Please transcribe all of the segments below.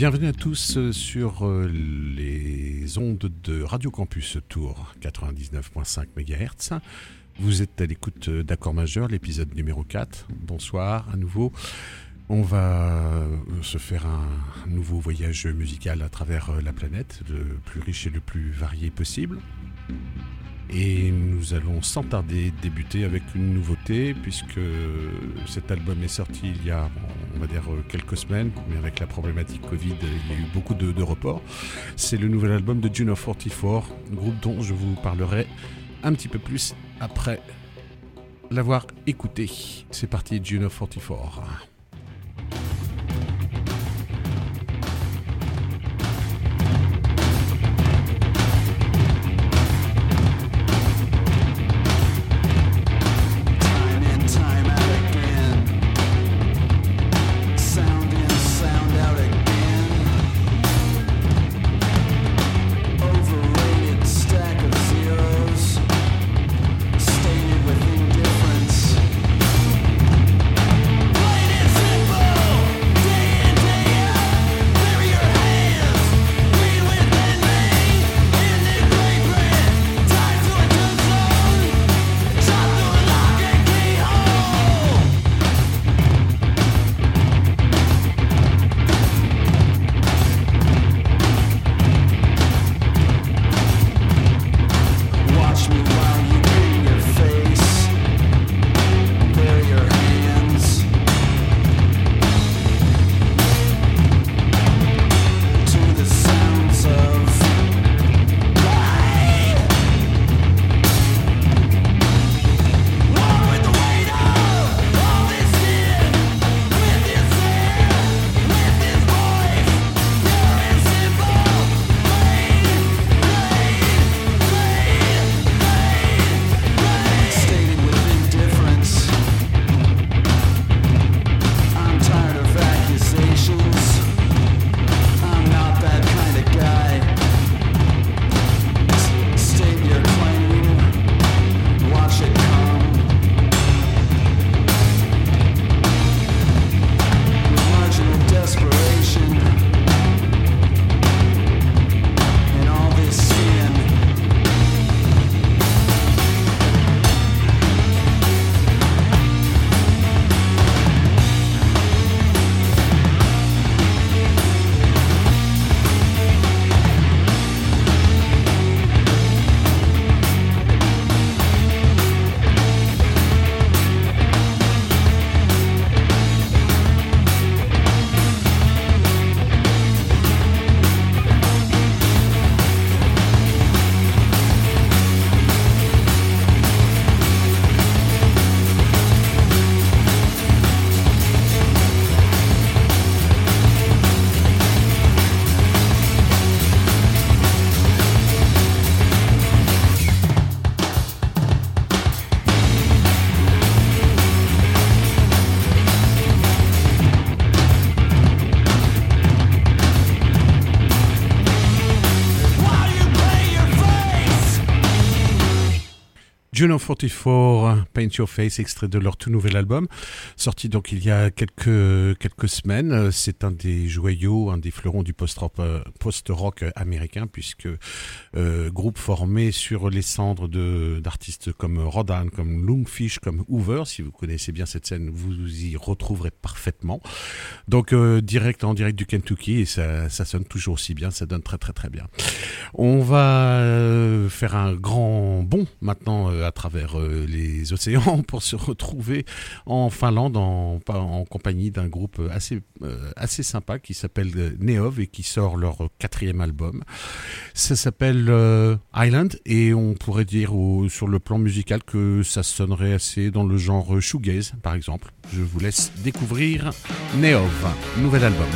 Bienvenue à tous euh, sur euh, les ondes de Radio Campus Tour 99.5 MHz. Vous êtes à l'écoute d'Accord Majeur, l'épisode numéro 4. Bonsoir à nouveau. On va euh, se faire un nouveau voyage musical à travers la planète, le plus riche et le plus varié possible. Et nous allons sans tarder débuter avec une nouveauté, puisque cet album est sorti il y a, on va dire, quelques semaines, mais avec la problématique Covid, il y a eu beaucoup de, reports. C'est le nouvel album de Juno 44, groupe dont je vous parlerai un petit peu plus après l'avoir écouté. C'est parti, Juno 44. Juno 44, Paint Your Face, extrait de leur tout nouvel album, sorti donc il y a quelques, quelques semaines. C'est un des joyaux, un des fleurons du post-rock post américain, puisque euh, groupe formé sur les cendres d'artistes comme Rodan, comme Loomfish, comme Hoover. Si vous connaissez bien cette scène, vous y retrouverez parfaitement. Donc euh, direct en direct du Kentucky, et ça, ça sonne toujours aussi bien, ça donne très très très bien. On va euh, faire un grand bond maintenant à travers euh, les océans pour se retrouver en Finlande en, compagnie d'un groupe assez, euh, assez sympa qui s'appelle Neov et qui sort leur quatrième album. Ça s'appelle euh, Island et on pourrait dire sur le plan musical que ça sonnerait assez dans le genre shoegaze par exemple. Je vous laisse découvrir Neov, nouvel album.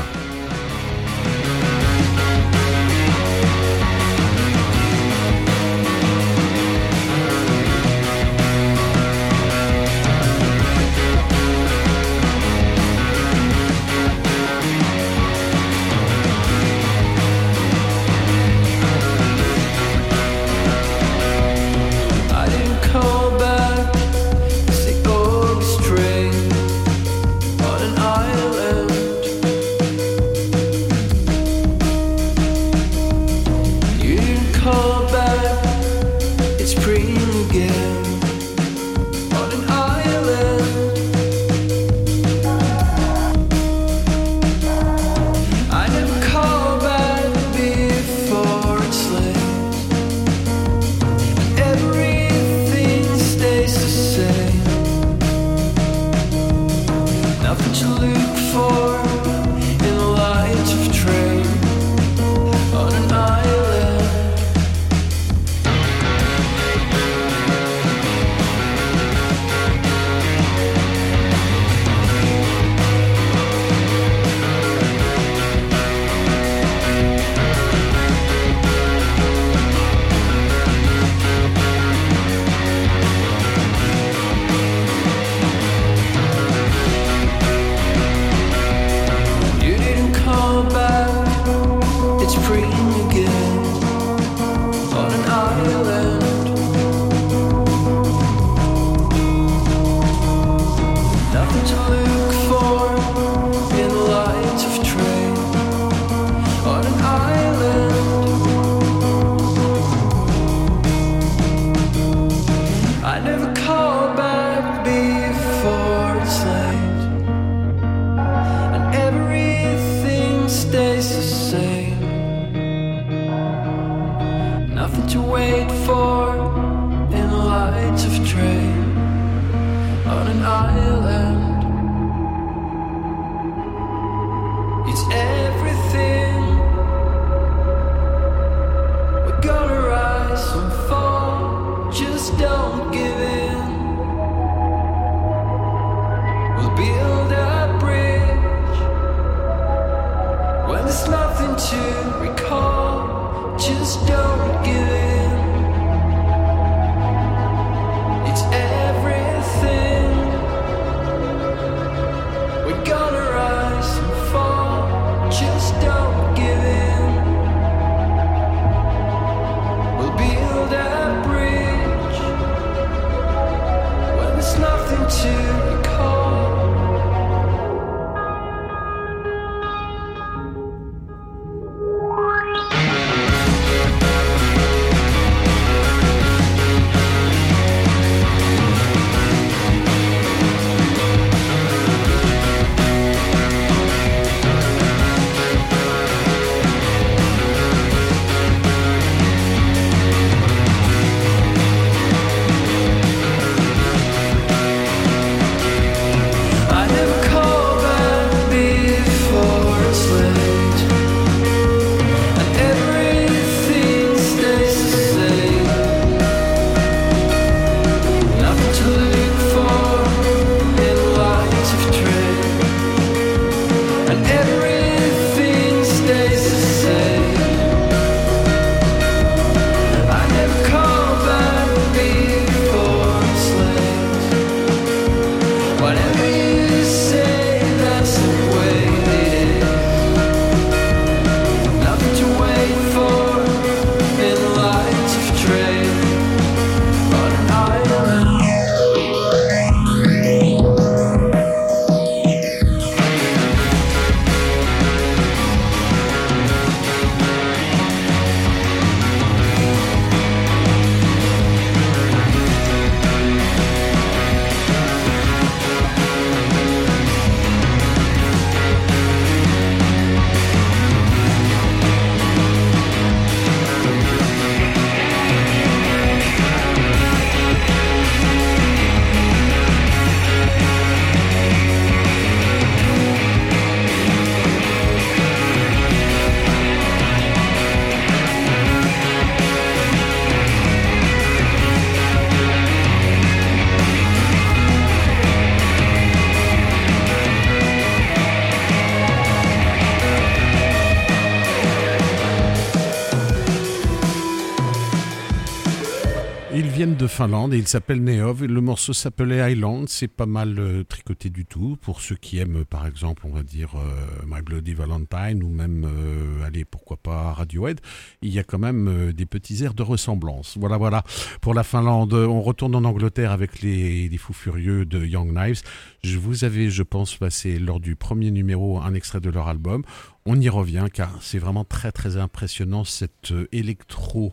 Finlande il s'appelle Neov. Le morceau s'appelait Island. C'est pas mal euh, tricoté du tout pour ceux qui aiment, par exemple, on va dire euh, My Bloody Valentine ou même, euh, allez, pourquoi pas Radiohead. Il y a quand même des petits airs de ressemblance. Voilà, voilà. Pour la Finlande, on retourne en Angleterre avec les, les fous furieux de Young Knives. Je vous avais, je pense, passé lors du premier numéro un extrait de leur album on y revient car c'est vraiment très très impressionnant cette euh, électro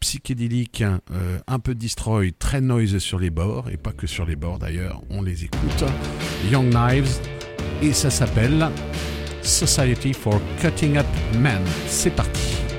psychédélique euh, un peu destroy, très noise sur les bords et pas que sur les bords d'ailleurs, on les écoute. Young Knives et ça s'appelle Society for Cutting Up Men. C'est parti.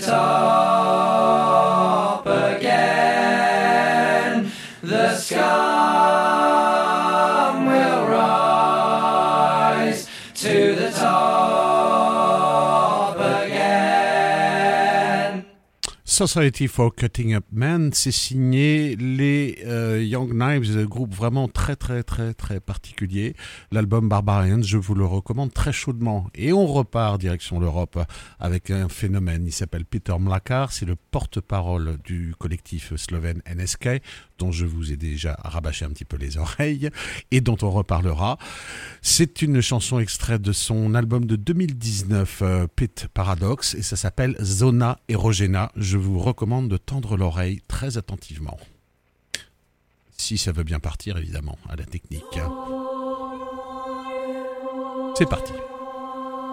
着 Society for Cutting Up Men, c'est signé les euh, Young Knives, groupe vraiment très très très très particulier. L'album Barbarians, je vous le recommande très chaudement. Et on repart direction l'Europe avec un phénomène. Il s'appelle Peter Mlakar, c'est le porte-parole du collectif slovène NSK, dont je vous ai déjà rabâché un petit peu les oreilles et dont on reparlera. C'est une chanson extraite de son album de 2019, euh, Pit Paradox, et ça s'appelle Zona Erogena. Je vous recommande de tendre l'oreille très attentivement. Si ça veut bien partir, évidemment, à la technique. C'est parti.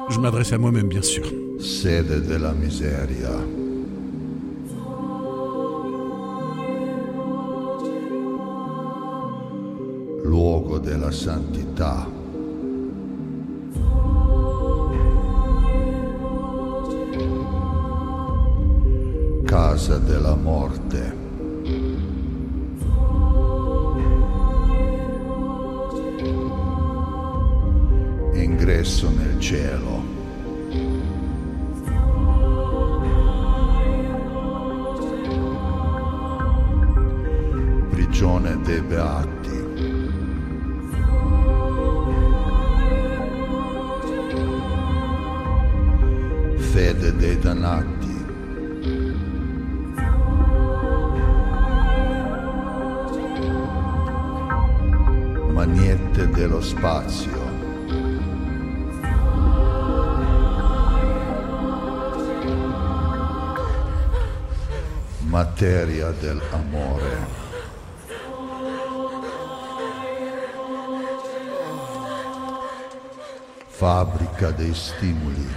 Je m'adresse à moi-même, bien sûr. Sede de la miseria. luogo della santità. Casa della morte. Ingresso nel cielo. prigione dei beati. Fede dei dannati. Maniette dello spazio. Materia dell'amore. fabbrica dei stimoli.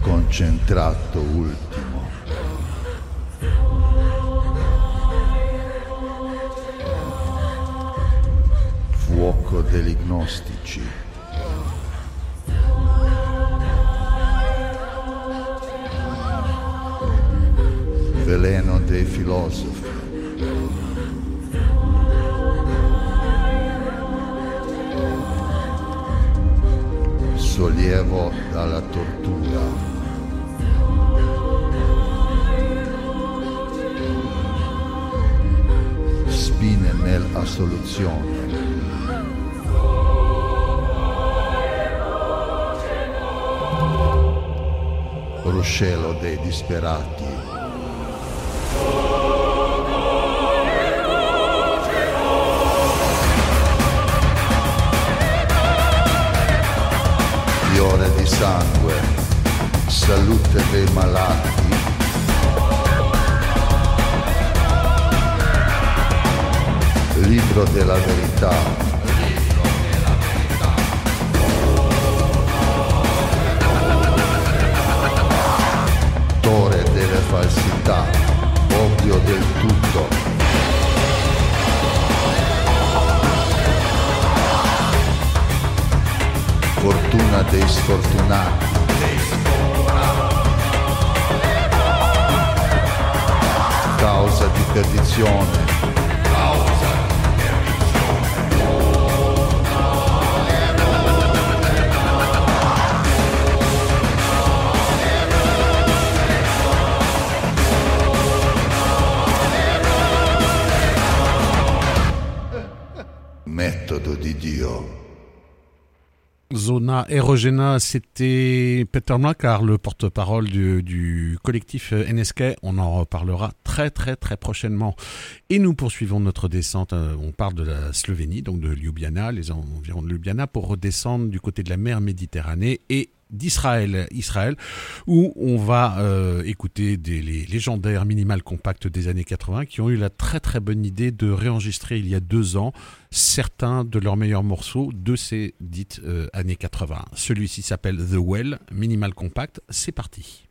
Concentrato ultimo. afaste-te. Disperati. fiore di sangue, salute dei malati. Libro della verità. Fortuna dei sfortunati. Causa di perdizione. Causa di perdizione. Metodo di Dio. Zona Erogena, c'était Peter car le porte-parole du, collectif NSK. On en reparlera très très très prochainement. Et nous poursuivons notre descente. Euh, on parle de la Slovénie, donc de Ljubljana, les environs de Ljubljana, pour redescendre du côté de la mer Méditerranée et d'Israël, Israël, où on va euh, écouter des, les légendaires Minimal Compact des années 80 qui ont eu la très très bonne idée de réenregistrer il y a deux ans certains de leurs meilleurs morceaux de ces dites euh, années 80. Celui-ci s'appelle The Well, Minimal Compact, c'est parti.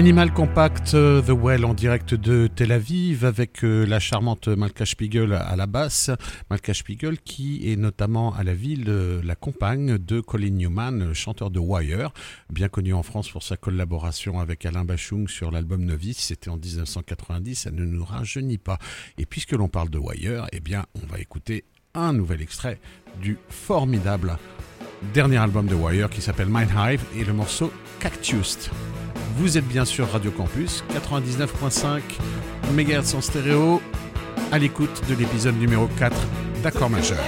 Minimal Compact euh, The Well en direct de Tel Aviv avec euh, la charmante Malka Spiegel à la basse. Malka Spiegel qui est notamment à la ville la compagne de Colin Newman, chanteur de Wire, bien connu en France pour sa collaboration avec Alain Bachung sur l'album Novice. C'était en 1990, ça ne nous rajeunit pas. Et puisque l'on parle de Wire, eh bien on va écouter un nouvel extrait du formidable dernier album de Wire qui s'appelle Mind Hive et le morceau Cactus. Vous êtes bien sûr Radio Campus 99.5 MHz en stéréo à l'écoute de l'épisode numéro 4 d'accord majeur.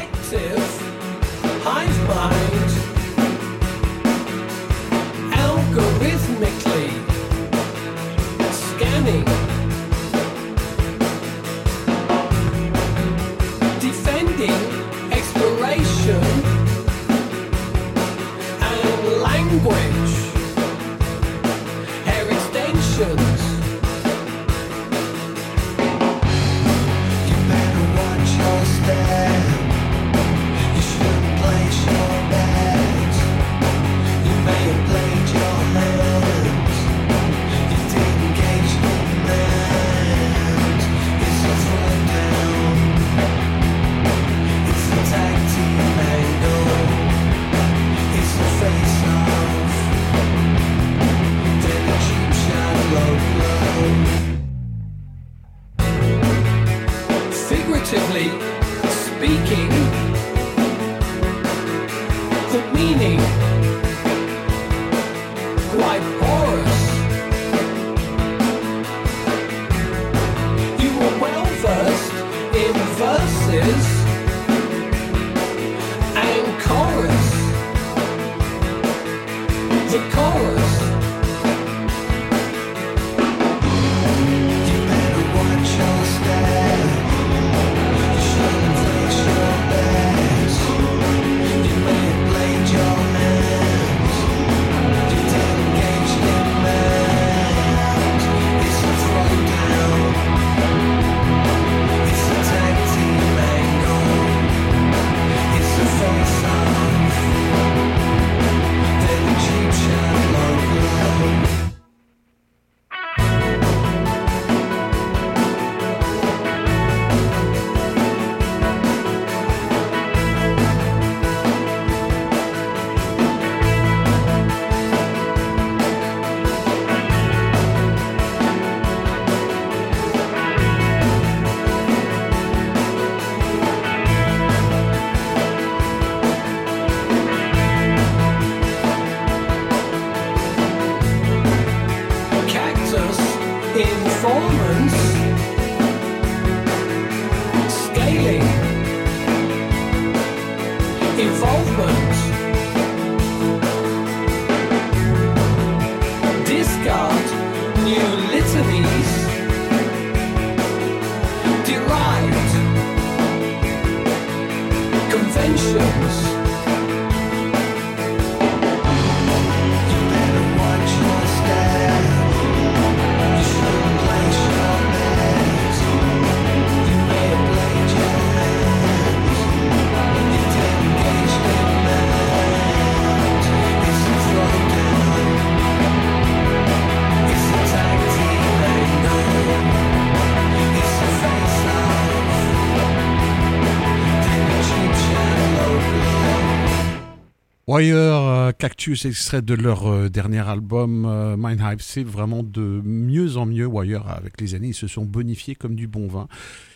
Wire, euh, Cactus, extrait de leur euh, dernier album euh, Mind Hive, c'est vraiment de mieux en mieux. Wire, avec les années, ils se sont bonifiés comme du bon vin.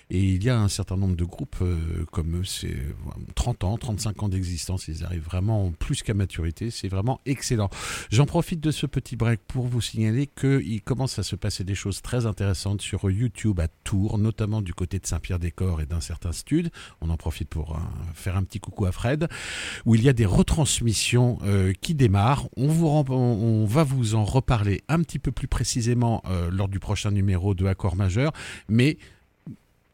Et il y a un certain nombre de groupes euh, comme eux, c'est 30 ans, 35 ans d'existence, ils arrivent vraiment plus qu'à maturité, c'est vraiment excellent. J'en profite de ce petit break pour vous signaler qu'il commence à se passer des choses très intéressantes sur YouTube à Tours, notamment du côté de Saint-Pierre-des-Corps et d'un certain stud. On en profite pour euh, faire un petit coucou à Fred, où il y a des retransmissions euh, qui démarrent. On, vous on, va vous en reparler un petit peu plus précisément lors du prochain numéro de Accord majeur, mais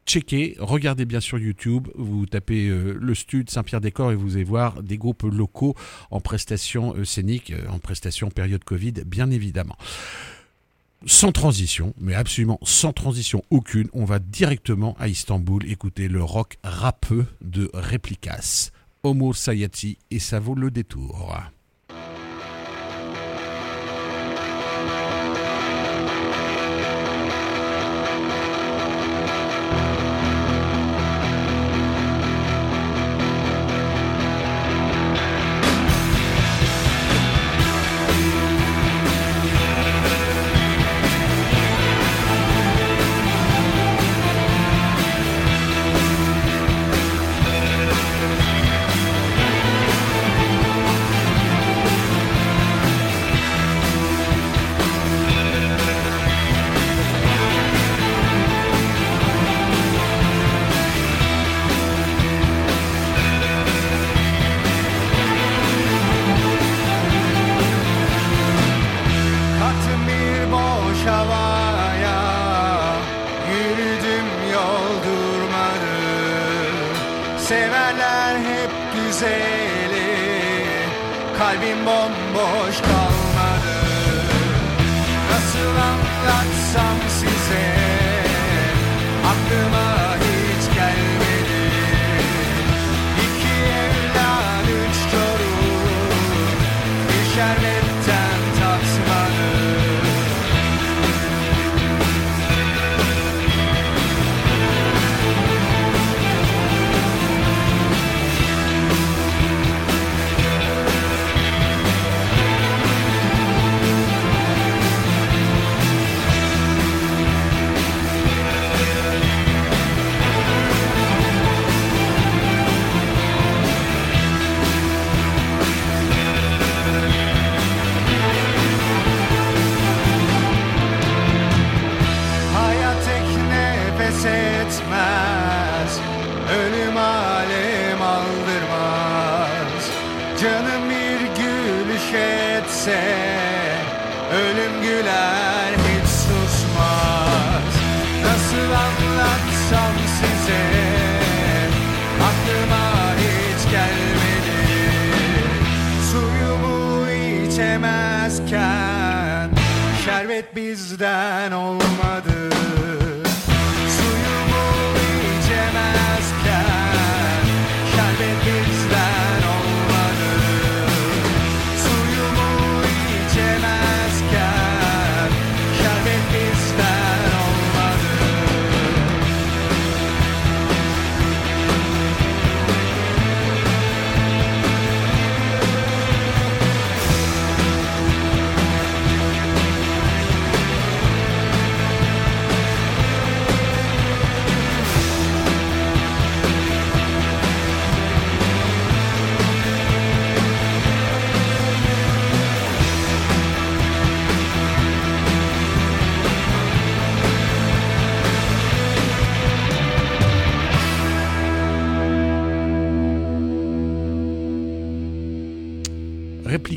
checkez, regardez bien sur YouTube, vous tapez euh, le Stud Saint-Pierre-des-Corps et vous allez voir des groupes locaux en prestation euh, scénique, euh, en prestation période Covid, bien évidemment. Sans transition, mais absolument sans transition aucune, on va directement à Istanbul écouter le rock rappeux de Replicas, Homo Sayati, et ça vaut le détour.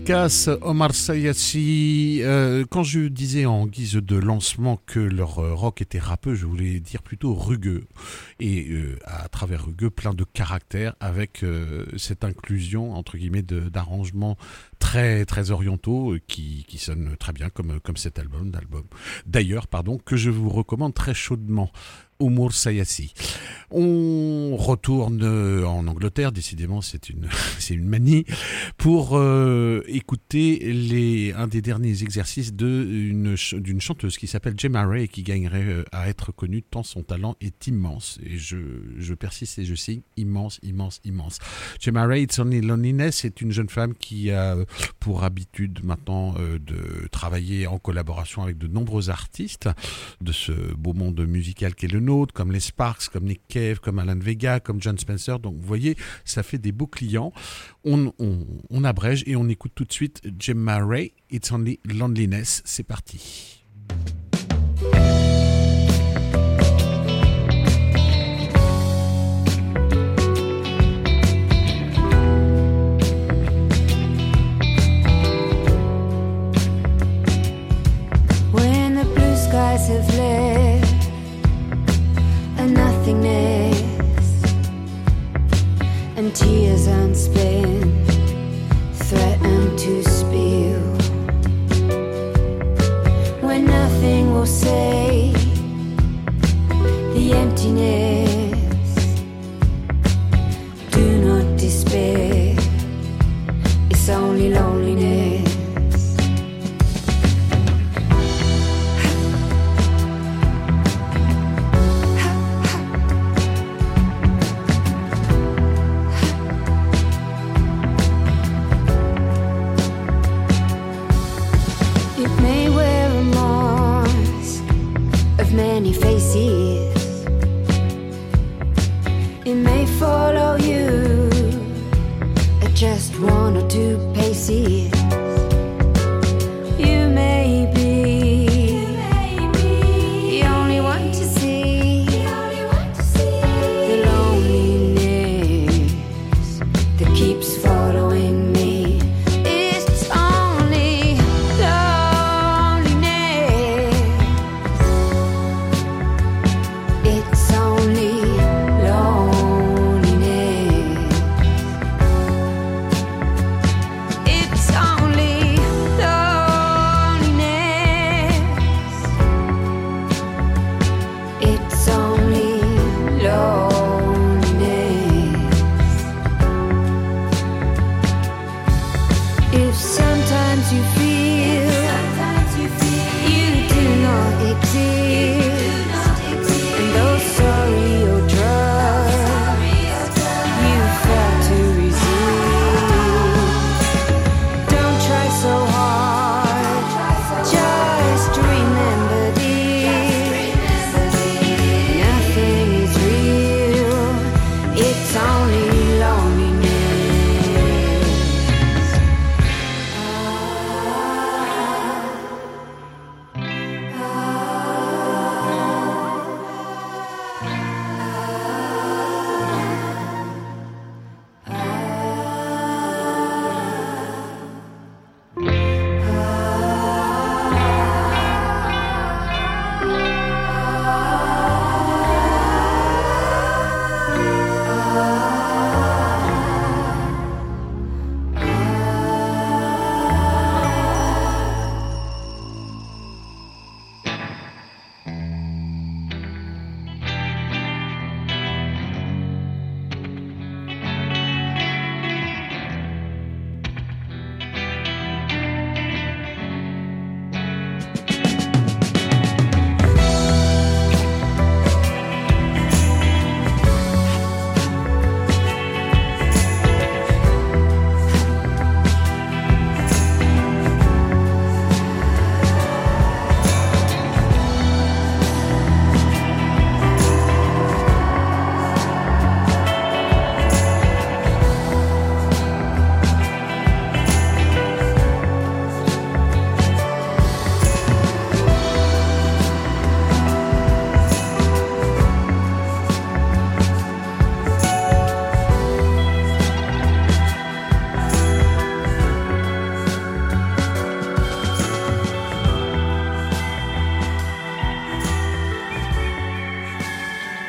Omar Sayassi. Euh, quand je disais en guise de lancement que leur euh, rock était rappeux, je voulais dire plutôt rugueux. Et euh, à travers rugueux, plein de caractère avec cette inclusion, entre guillemets, d'arrangements très, très orientaux qui, qui sonnent très bien comme, comme cet album. D'ailleurs, pardon, que je vous recommande très chaudement. Umur Sayassi. On retourne euh, en Angleterre, décidément c'est une, c'est une manie, pour euh, écouter les, un des derniers exercices d'une chanteuse qui s'appelle Gemma Ray et qui gagnerait euh, à être connue tant son talent est immense. Et je, je persiste et je signe immense, immense, immense. Gemma Ray, It's Only Loneliness, est une jeune femme qui a pour habitude maintenant de travailler en collaboration avec de nombreux artistes de ce beau monde musical qu'est le comme les Sparks, comme Nick Cave, comme Alan Vega, comme John Spencer. Donc vous voyez, ça fait des beaux clients. On, on, abrège et on écoute tout de suite Gemma Ray, It's Only Loneliness. C'est parti. Tears unspent threaten to spill. When nothing will say the emptiness, do not despair. It's only loneliness. Many faces. It may follow you at just one or two paces.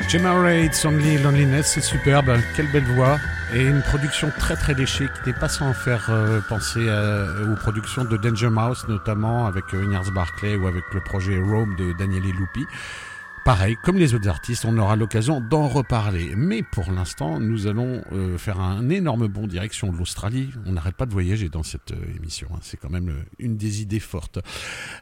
Gemma Raid's Only Loneliness, c'est superbe, quelle belle voix et une production très très léchée qui n'est pas sans faire euh, penser à- aux productions de Danger Mouse notamment avec euh, Ignaz Barclay ou avec le projet Rome de Daniele Lupi. Pareil, comme les autres artistes, on aura l'occasion d'en reparler. Mais pour l'instant, nous allons euh, faire un énorme bond direction de l'Australie. On n'arrête pas de voyager dans cette euh, émission. hein. C'est quand même euh, une des idées fortes.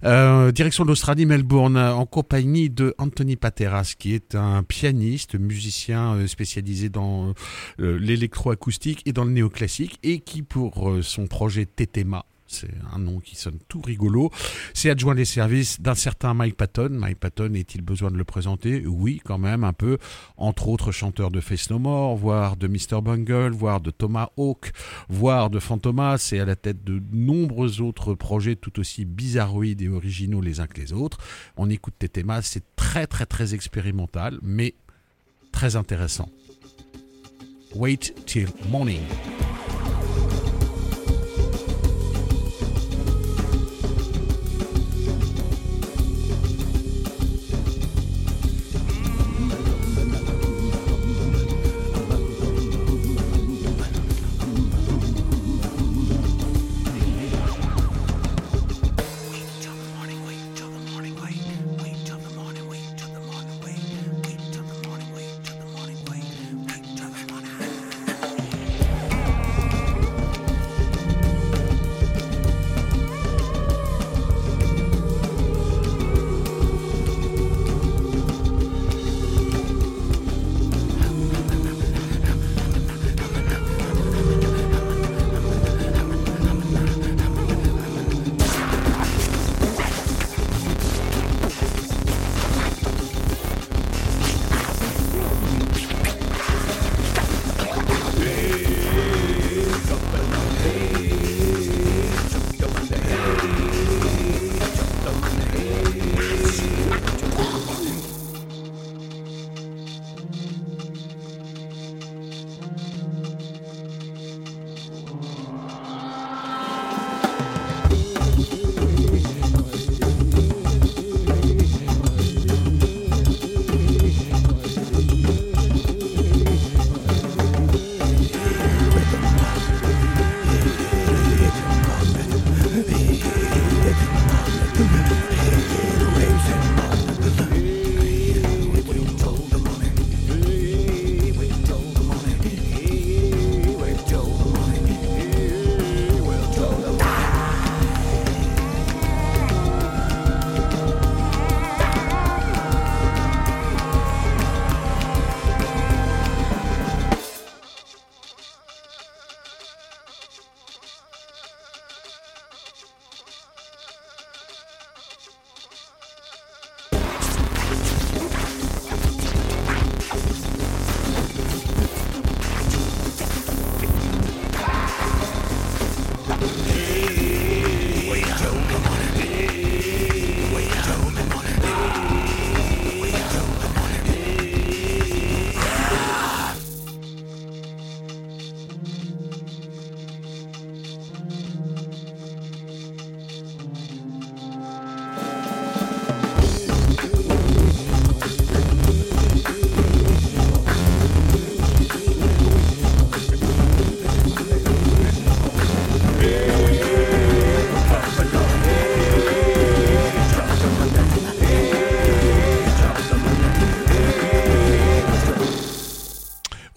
Direction de l'Australie, Melbourne, en compagnie de Anthony Pateras, qui est un pianiste, musicien spécialisé dans l'électroacoustique et dans le néoclassique, et qui, pour son projet Tetema, c'est un nom qui sonne tout rigolo. C'est adjoint les services d'un certain Mike Patton. Mike Patton, est-il besoin de le présenter? Oui, quand même, un peu. Entre autres, chanteur de Face No More, voire de Mr. Bungle, voire de Thomas Hawk, voire de Fantomas, et à la tête de nombreux autres projets tout aussi bizarroïdes et originaux les uns que les autres. On écoute Tetema, c'est très très très expérimental, mais très intéressant. Wait till morning.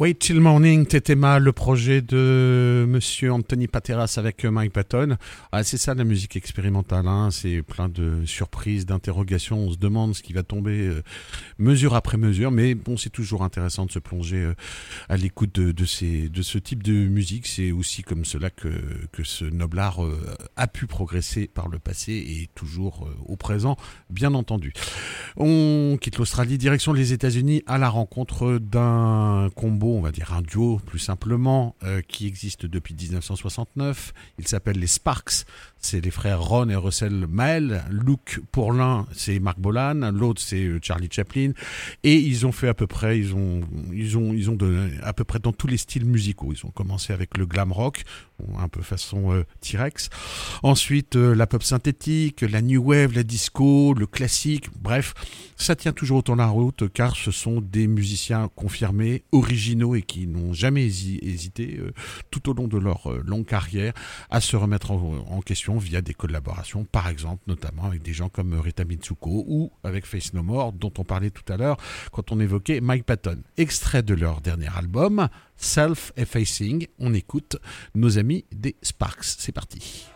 Wait Till Morning, Tetema, le projet de monsieur Anthony Pateras avec euh, Mike Patton. Ah, c'est ça la musique expérimentale, hein. c'est plein de surprises, d'interrogations, on se demande ce qui va tomber euh, mesure après mesure, mais bon, c'est toujours intéressant de se plonger euh, à l'écoute de, de, ce type de musique. C'est aussi comme cela que, que ce noble art a pu progresser par le passé et toujours au présent, bien entendu. On quitte l'Australie, direction les États-Unis à la rencontre d'un combo, on va dire un duo plus simplement, euh, qui existe depuis 1969. Il s'appelle les Sparks. C'est les frères Ron et Russell Mael. Luke pour l'un, c'est Mark Bolan, l'autre c'est euh, Charlie Chaplin. Et ils ont fait à peu près, ils ont, ils ont, ils ont à peu près dans tous les styles musicaux. Ils ont commencé avec le glam rock. Un peu façon euh, T-Rex. Ensuite, euh, la pop synthétique, la new wave, la disco, le classique, bref, ça tient toujours autant la route car ce sont des musiciens confirmés, originaux et qui n'ont jamais hési- hésité euh, tout au long de leur euh, longue carrière à se remettre en, en question via des collaborations, par exemple, notamment avec des gens comme Rita Mitsuko ou avec Face No More, dont on parlait tout à l'heure quand on évoquait Mike Patton. Extrait de leur dernier album, Self-Effacing, on écoute nos amis des Sparks. C'est parti.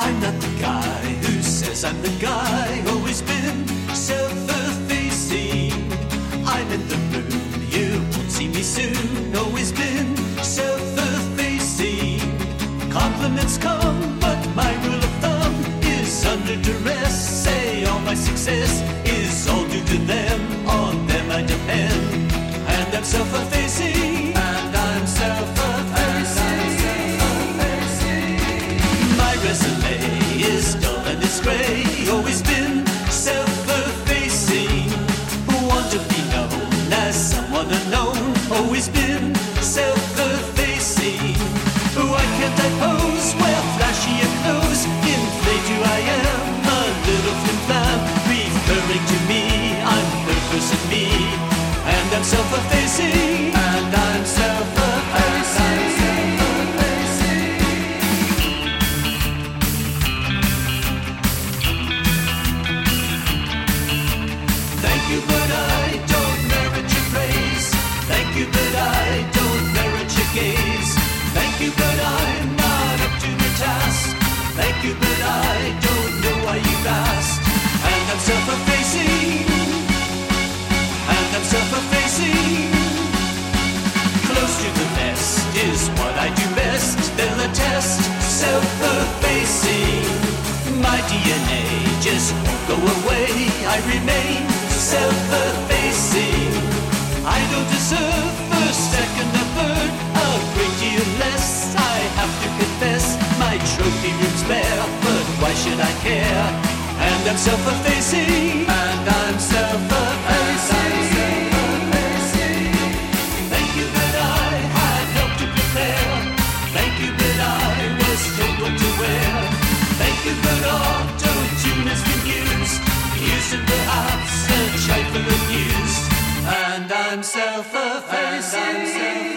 I'm not the guy who says I'm the guy, always been self-effacing. I'm in the mood, you won't see me soon, Compliments come, but my rule of thumb is under duress. Say all my success is all due to them, on them I depend. And I'm self-effacing, and I'm self-effacing. My resume is dull and it's gray, always been self-effacing. Want to be known as someone unknown, always been self-effacing. Why can't I pose? Referring to me, I'm purpose in me, and I'm self-effacing, and I'm self-effacing. They'll self-effacing. My DNA just go away. I remain self-effacing. I don't deserve first, second, or third. A great deal less. I have to confess, my trophy room's bare. But why should I care? And I'm self-effacing. And I'm self-effacing. And I'm self-effacing.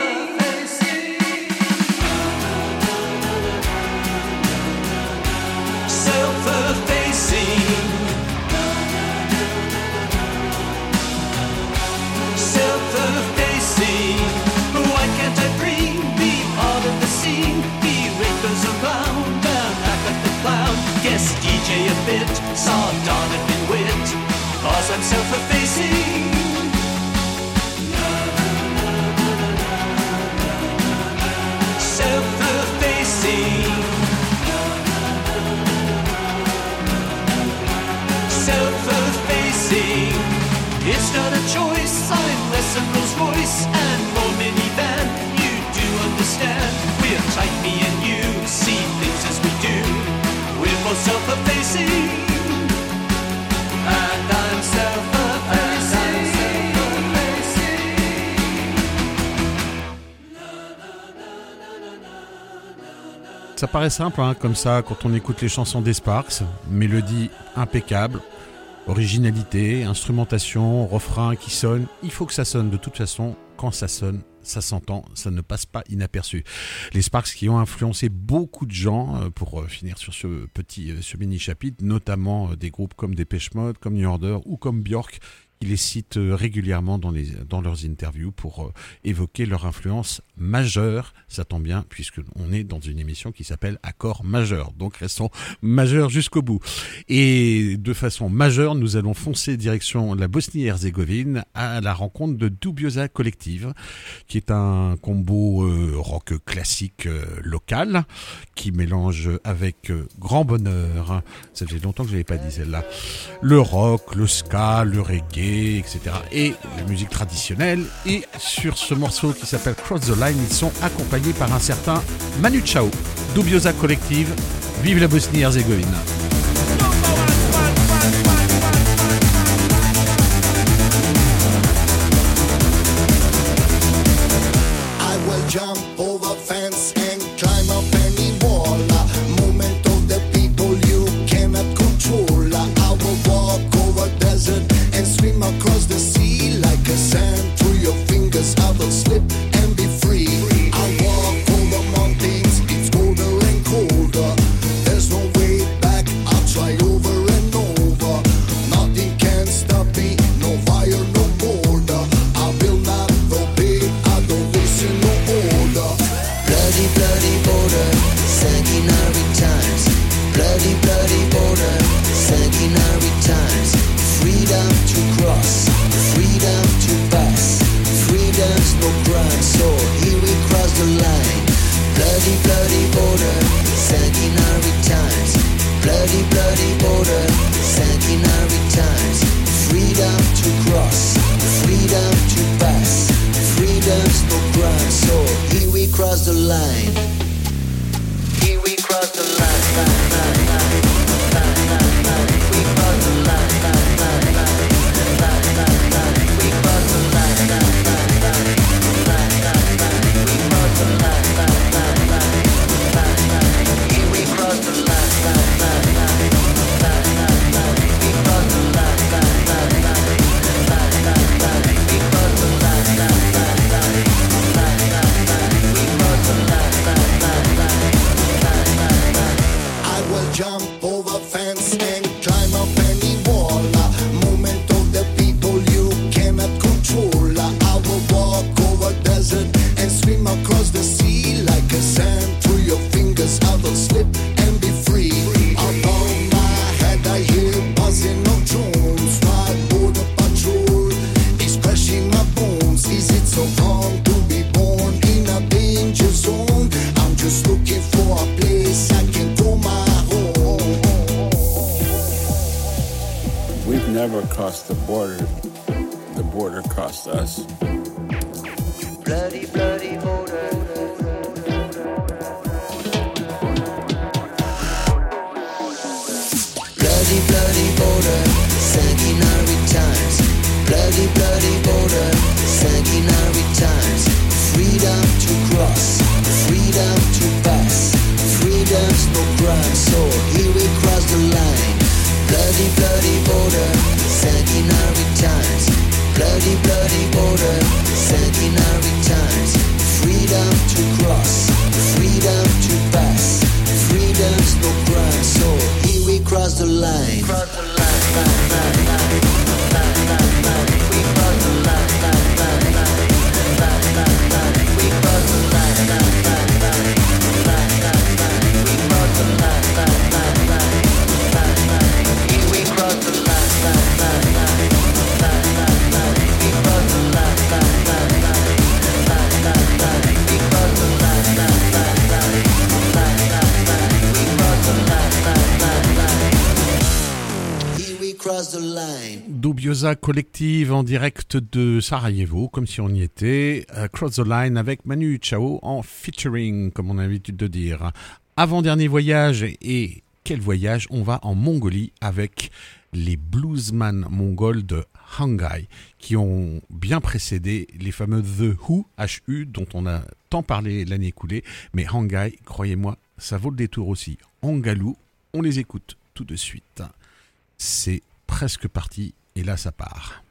Ça paraît simple, hein, comme ça, quand on écoute les chansons des Sparks. Mélodie impeccable, originalité, instrumentation, refrain qui sonne. Il faut que ça sonne de toute façon. Quand ça sonne, ça s'entend, ça ne passe pas inaperçu. Les Sparks qui ont influencé beaucoup de gens, euh, pour euh, finir sur ce petit, euh, ce mini chapitre, notamment des groupes comme Dépêche Mode, comme New Order ou comme Björk. Ils les citent euh, régulièrement dans, les, dans leurs interviews pour euh, évoquer leur influence majeure. Ça tombe bien puisqu'on est dans une émission qui s'appelle Accord majeur. Donc restons majeurs jusqu'au bout. Et de façon majeure, nous allons foncer direction la Bosnie-Herzégovine à la rencontre de Dubiosa Collective, qui est un combo euh, rock classique local qui mélange avec grand bonheur, ça faisait longtemps que je n'avais pas dit celle-là, le rock, le ska, le reggae, etc. et la musique traditionnelle. Et sur ce morceau qui s'appelle Cross the Line, ils sont accompagnés par un certain Manu Chao, Dubiosa Collective. Vive la Bosnie-Herzégovine! trust us. Collective en direct de Sarajevo, comme si on y était. Euh, Cross the Line avec Manu Chao en featuring, comme on a l'habitude de dire. Avant-dernier voyage, et quel voyage? On va en Mongolie avec les bluesman mongols de Hangai, qui ont bien précédé les fameux The Who, HU, dont on a tant parlé l'année écoulée. Mais Hangai, croyez-moi, ça vaut le détour aussi. Hangalou, on les écoute tout de suite. C'est presque parti et là ça part.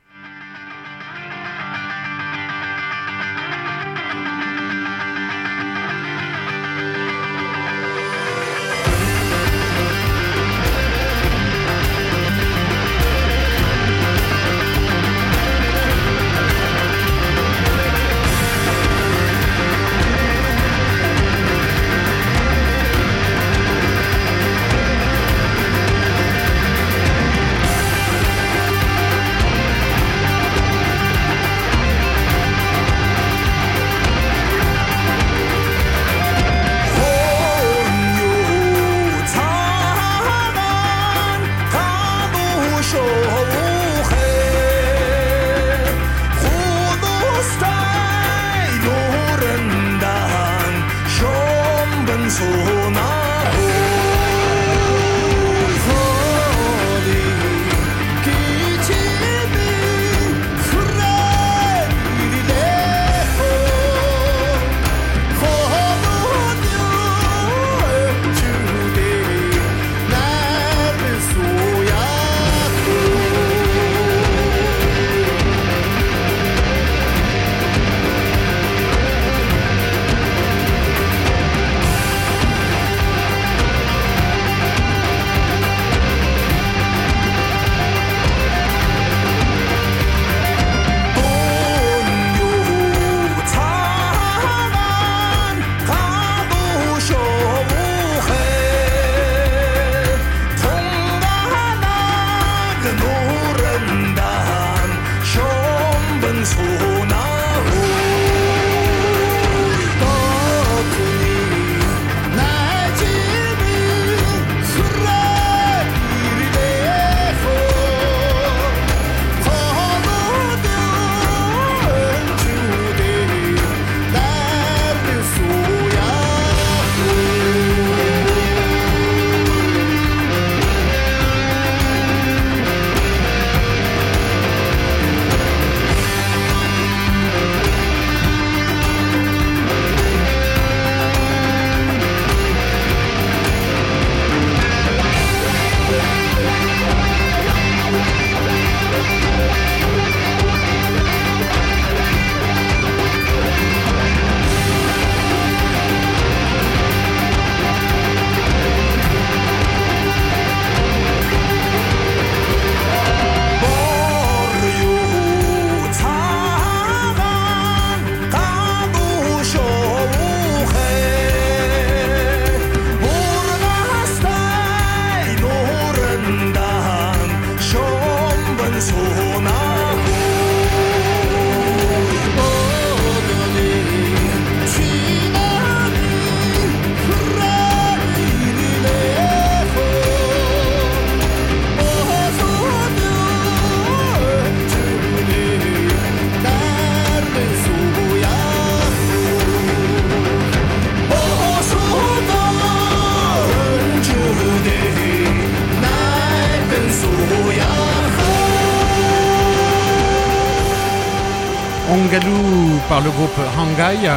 Par le groupe Hangai,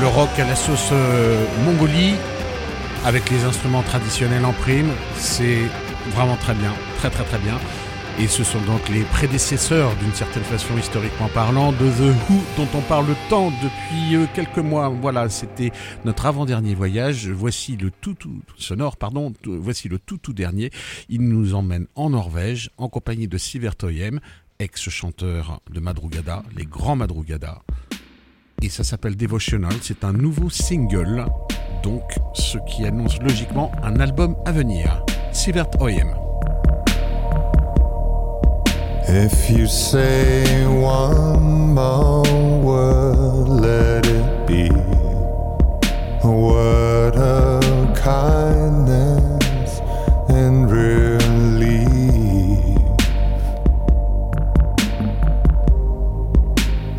le rock à la sauce euh, Mongolie, avec les instruments traditionnels en prime. C'est vraiment très bien, très très très bien. Et ce sont donc les prédécesseurs, d'une certaine façon historiquement parlant, de The Who, dont on parle tant depuis euh, quelques mois. Voilà, c'était notre avant-dernier voyage. Voici le tout, tout sonore, pardon. Voici le tout tout dernier. Il nous emmène en Norvège en compagnie de Sivert Oyem, ex-chanteur de Madrugada, les grands Madrugada. Et ça s'appelle Devotional. C'est un nouveau single, donc ce qui annonce logiquement un album à venir. Sivert Oyem. If you say one more word, let it be a word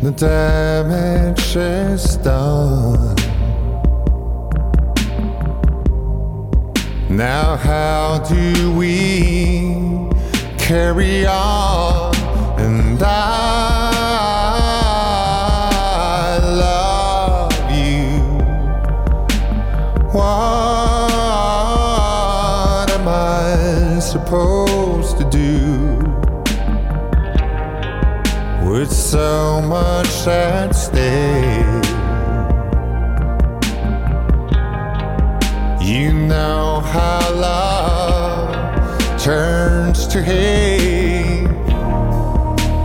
The damage is done. Now, how do we carry on? And I so much at stake? You know how love turns to hate.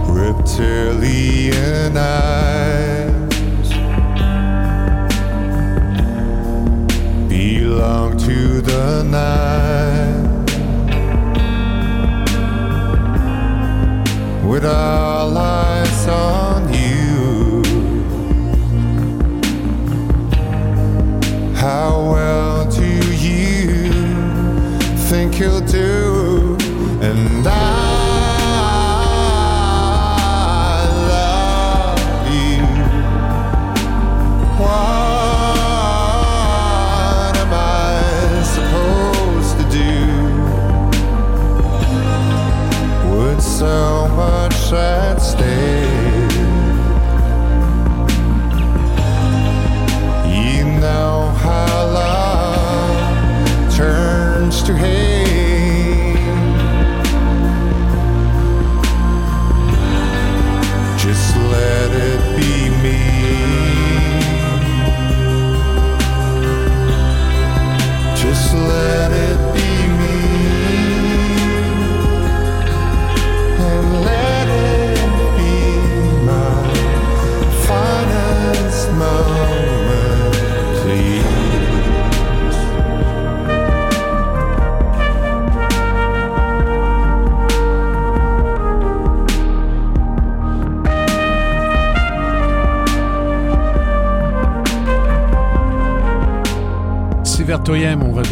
Reptilian eyes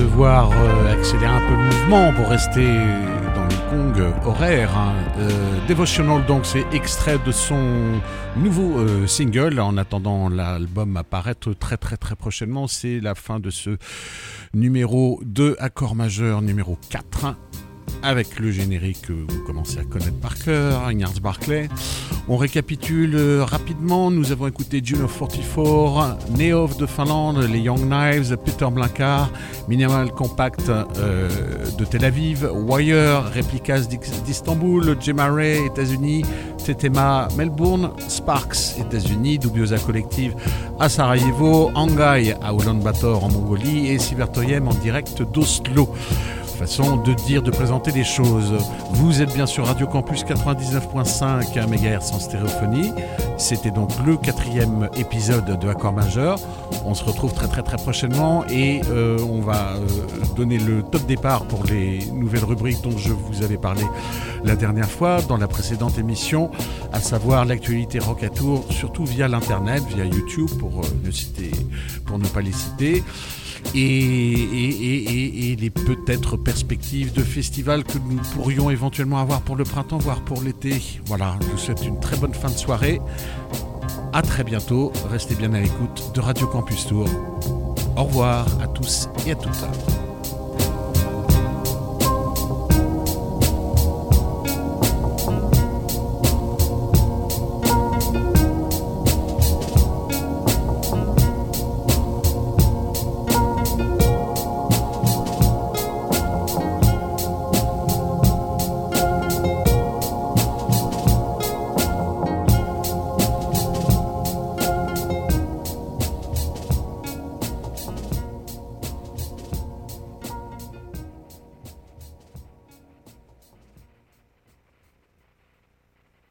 devoir euh, accélérer un peu le mouvement pour rester dans les gongs horaires. hein. Euh, Devotional, donc, c'est extrait de son nouveau euh, single. En attendant l'album apparaître très très très prochainement, c'est la fin de ce numéro 2 accord majeur numéro 4 avec le générique que vous commencez à connaître par cœur, Ignaz Barclay. On récapitule euh, rapidement, nous avons écouté Juno 44, Neov de Finlande, les Young Knives, Peter Blancard, Minimal Compact euh, de Tel Aviv, Wire, Replicas d'Istanbul, Ray, États-Unis, Tetema, Melbourne, Sparks, États-Unis, Dubiosa Collective à Sarajevo, Angai à Ulaanbaatar en Mongolie et Sivertoyem en direct d'Oslo de dire, de présenter les choses. Vous êtes bien sur Radio Campus 99.5 MHz en stéréophonie. C'était donc le quatrième épisode de Accord majeur. On se retrouve très très très prochainement et euh, on va euh, donner le top départ pour les nouvelles rubriques dont je vous avais parlé la dernière fois dans la précédente émission, à savoir l'actualité Rock à Tour, surtout via l'internet, via YouTube pour euh, ne citer, pour ne pas les citer et- les peut-être perspectives de festivals que nous pourrions éventuellement avoir pour le printemps, voire pour l'été. Voilà, je vous souhaite une très bonne fin de soirée. À très bientôt. Restez bien à l'écoute de Radio Campus Tour. Au revoir à tous et à toutes.